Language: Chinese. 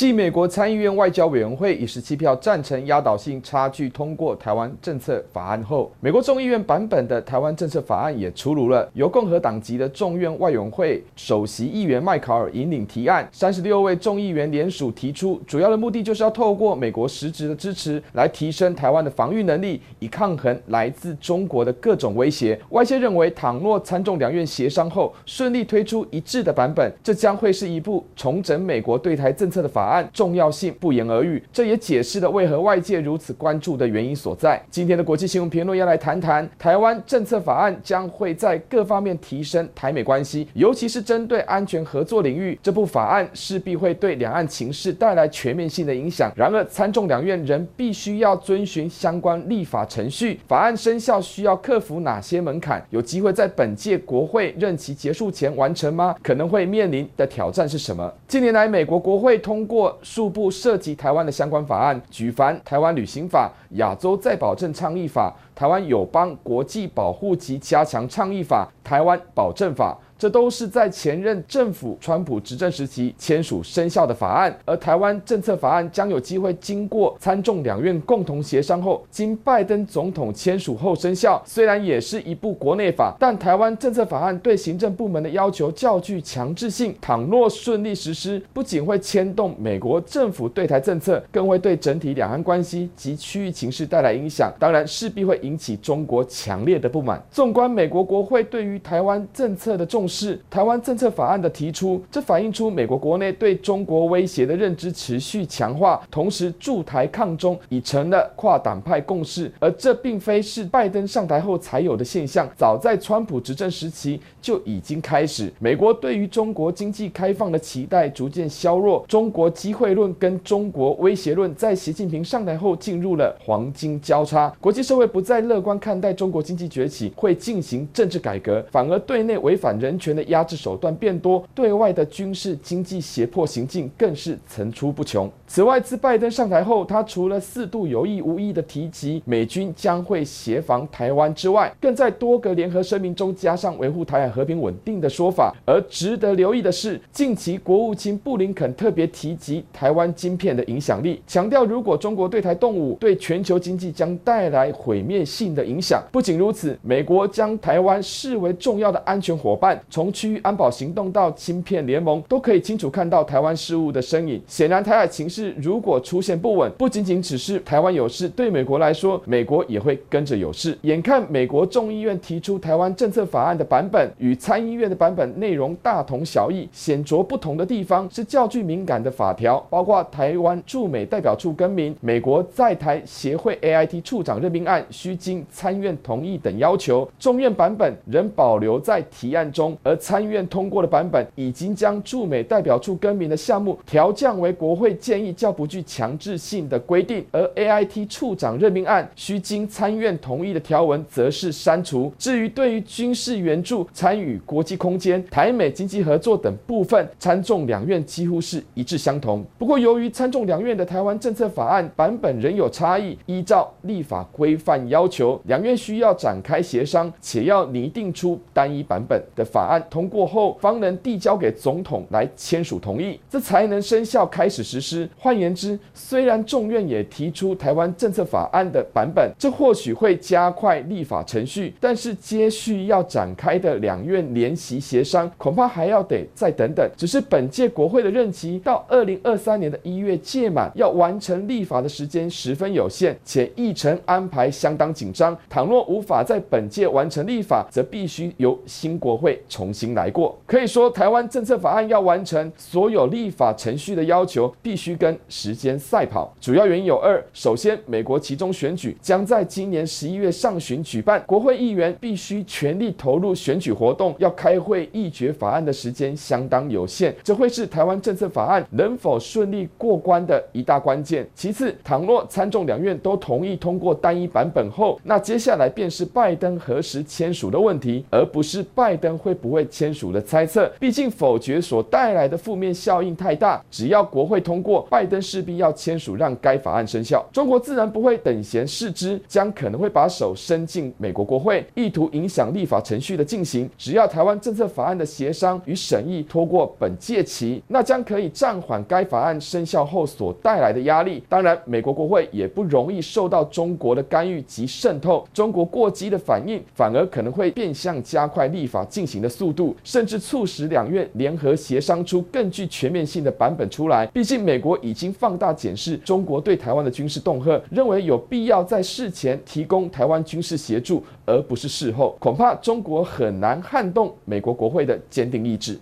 继美国参议院外交委员会以十七票赞成压倒性差距通过台湾政策法案后，美国众议院版本的台湾政策法案也出炉了。由共和党籍的众院外委会首席议员麦考尔引领提案，三十六位众议员联署提出，主要的目的就是要透过美国实质的支持，来提升台湾的防御能力，以抗衡来自中国的各种威胁。外界认为，倘若参众两院协商后顺利推出一致的版本，这将会是一部重整美国对台政策的法案。案重要性不言而喻，这也解释了为何外界如此关注的原因所在。今天的国际新闻评论要来谈谈台湾政策法案将会在各方面提升台美关系，尤其是针对安全合作领域，这部法案势必会对两岸情势带来全面性的影响。然而，参众两院仍必须要遵循相关立法程序，法案生效需要克服哪些门槛？有机会在本届国会任期结束前完成吗？可能会面临的挑战是什么？近年来，美国国会通过数部涉及台湾的相关法案，举凡《台湾旅行法》、《亚洲再保证倡议法》、《台湾友邦国际保护及加强倡议法》、《台湾保证法》。这都是在前任政府川普执政时期签署生效的法案，而台湾政策法案将有机会经过参众两院共同协商后，经拜登总统签署后生效。虽然也是一部国内法，但台湾政策法案对行政部门的要求较具强制性。倘若顺利实施，不仅会牵动美国政府对台政策，更会对整体两岸关系及区域情势带来影响。当然，势必会引起中国强烈的不满。纵观美国国会对于台湾政策的重是台湾政策法案的提出，这反映出美国国内对中国威胁的认知持续强化，同时驻台抗中已成了跨党派共识，而这并非是拜登上台后才有的现象，早在川普执政时期就已经开始。美国对于中国经济开放的期待逐渐削弱，中国机会论跟中国威胁论在习近平上台后进入了黄金交叉，国际社会不再乐观看待中国经济崛起会进行政治改革，反而对内违反人权的压制手段变多，对外的军事经济胁迫行径更是层出不穷。此外，自拜登上台后，他除了四度有意无意的提及美军将会协防台湾之外，更在多个联合声明中加上维护台海和平稳定的说法。而值得留意的是，近期国务卿布林肯特别提及台湾晶片的影响力，强调如果中国对台动武，对全球经济将带来毁灭性的影响。不仅如此，美国将台湾视为重要的安全伙伴。从区域安保行动到芯片联盟，都可以清楚看到台湾事务的身影。显然，台海情势如果出现不稳，不仅仅只是台湾有事，对美国来说，美国也会跟着有事。眼看美国众议院提出台湾政策法案的版本与参议院的版本内容大同小异，显著不同的地方是较具敏感的法条，包括台湾驻美代表处更名、美国在台协会 AIT 处长任命案需经参院同意等要求。众院版本仍保留在提案中。而参议院通过的版本已经将驻美代表处更名的项目调降为国会建议较不具强制性的规定，而 AIT 处长任命案需经参议院同意的条文则是删除。至于对于军事援助、参与国际空间、台美经济合作等部分，参众两院几乎是一致相同。不过，由于参众两院的台湾政策法案版本仍有差异，依照立法规范要求，两院需要展开协商，且要拟定出单一版本的法法。案通过后，方能递交给总统来签署同意，这才能生效开始实施。换言之，虽然众院也提出台湾政策法案的版本，这或许会加快立法程序，但是接续要展开的两院联席协商，恐怕还要得再等等。只是本届国会的任期到二零二三年的一月届满，要完成立法的时间十分有限，且议程安排相当紧张。倘若无法在本届完成立法，则必须由新国会重新来过，可以说台湾政策法案要完成所有立法程序的要求，必须跟时间赛跑。主要原因有二：首先，美国其中选举将在今年十一月上旬举办，国会议员必须全力投入选举活动，要开会议决法案的时间相当有限，这会是台湾政策法案能否顺利过关的一大关键。其次，倘若参众两院都同意通过单一版本后，那接下来便是拜登何时签署的问题，而不是拜登会。不会签署的猜测。毕竟否决所带来的负面效应太大，只要国会通过，拜登势必要签署让该法案生效。中国自然不会等闲视之，将可能会把手伸进美国国会，意图影响立法程序的进行。只要台湾政策法案的协商与审议拖过本届期，那将可以暂缓该法案生效后所带来的压力。当然，美国国会也不容易受到中国的干预及渗透，中国过激的反应反而可能会变相加快立法进行的速度，甚至促使两院联合协商出更具全面性的版本出来。毕竟，美国已经放大检视中国对台湾的军事恫吓，认为有必要在事前提供台湾军事协助，而不是事后。恐怕中国很难撼动美国国会的坚定意志。